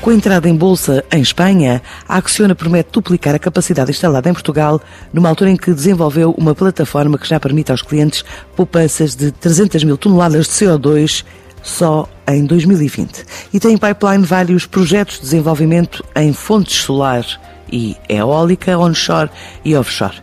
Com a entrada em bolsa em Espanha, a Acciona promete duplicar a capacidade instalada em Portugal, numa altura em que desenvolveu uma plataforma que já permite aos clientes poupanças de 300 mil toneladas de CO2 só em 2020. E tem em pipeline vários projetos de desenvolvimento em fontes solar e eólica, onshore e offshore.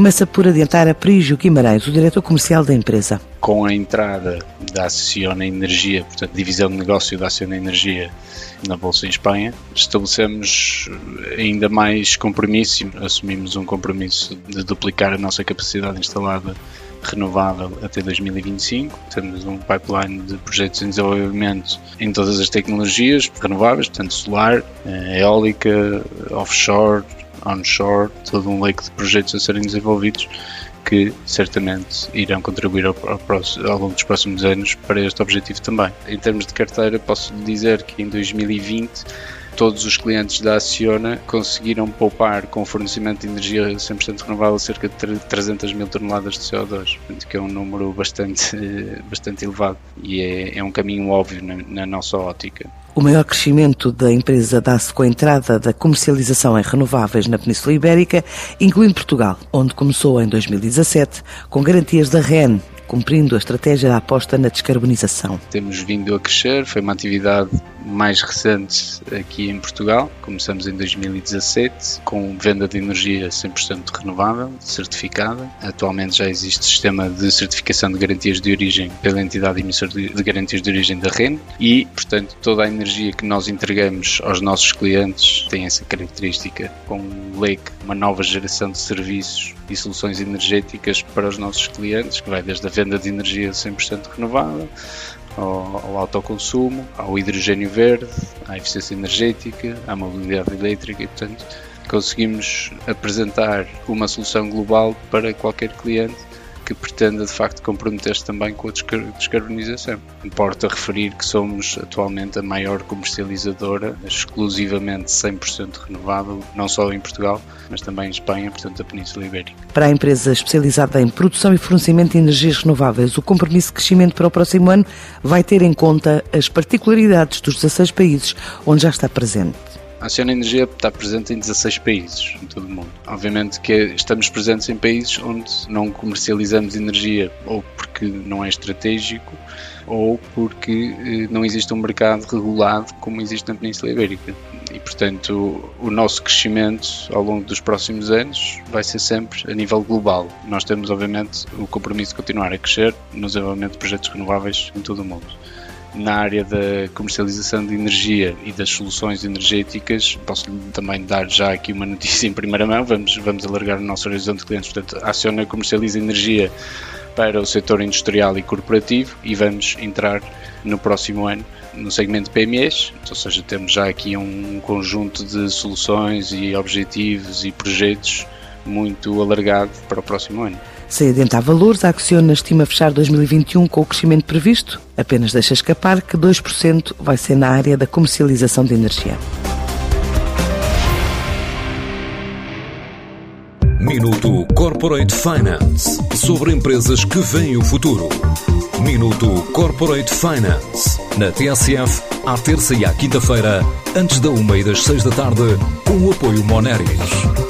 Começa por adiantar a Prígio Guimarães, o diretor comercial da empresa. Com a entrada da Acciona Energia, portanto, divisão de negócio da Acciona Energia na Bolsa em Espanha, estabelecemos ainda mais compromisso, assumimos um compromisso de duplicar a nossa capacidade instalada renovável até 2025. Temos um pipeline de projetos em desenvolvimento em todas as tecnologias renováveis, portanto solar, eh, eólica, offshore, onshore, todo um leque de projetos a serem desenvolvidos que certamente irão contribuir ao, ao, ao, longo dos próximos anos para este objetivo também. Em termos de carteira, posso dizer que em 2020 todos os clientes da Acciona conseguiram poupar com o fornecimento de energia 100% renovável cerca de 300 mil toneladas de CO2, que é um número bastante, bastante elevado e é, é um caminho óbvio na, na nossa ótica. O maior crescimento da empresa dá-se com a entrada da comercialização em renováveis na Península Ibérica, incluindo Portugal, onde começou em 2017 com garantias da REN cumprindo a estratégia da aposta na descarbonização. Temos vindo a crescer, foi uma atividade mais recente aqui em Portugal. Começamos em 2017 com venda de energia 100% renovável, certificada. Atualmente já existe sistema de certificação de garantias de origem pela entidade emissora de garantias de origem da REN e, portanto, toda a energia que nós entregamos aos nossos clientes tem essa característica, com um leque, uma nova geração de serviços e soluções energéticas para os nossos clientes, que vai desde a venda de energia 100% renovável, ao, autoconsumo, ao hidrogênio verde, à eficiência energética, à mobilidade elétrica e, portanto, conseguimos apresentar uma solução global para qualquer cliente que pretenda de facto comprometer-se também com a descarbonização. Importa referir que somos atualmente a maior comercializadora exclusivamente 100% renovável, não só em Portugal, mas também em Espanha, portanto a Península Ibérica. Para a empresa especializada em produção e fornecimento de energias renováveis, o compromisso de crescimento para o próximo ano vai ter em conta as particularidades dos 16 países onde já está presente. A Acciona Energia está presente em 16 países em todo o mundo. Obviamente que estamos presentes em países onde não comercializamos energia ou porque não é estratégico ou porque eh, não existe um mercado regulado como existe na Península Ibérica. E, portanto, o nosso crescimento ao longo dos próximos anos vai ser sempre a nível global. Nós temos, obviamente, o compromisso de continuar a crescer no desenvolvimento de projetos renováveis em todo o mundo na área da comercialização de energia e das soluções energéticas, posso também dar já aqui uma notícia em primeira mão, vamos, vamos alargar o nosso horizonte de clientes, portanto, a Aciona comercializa energia para o setor industrial e corporativo e vamos entrar no próximo ano no segmento PMEs, ou seja, temos já aqui um conjunto de soluções e objetivos e projetos muito alargado para o próximo ano. Sem adiantar valores, a Acciona estima fechar 2021 com o crescimento previsto. Apenas deixa escapar que 2% vai ser na área da comercialização de energia. Minuto Corporate Finance sobre empresas que veem o futuro. Minuto Corporate Finance na TSF, à terça e à quinta-feira, antes da uma e das seis da tarde, com o apoio Moneris.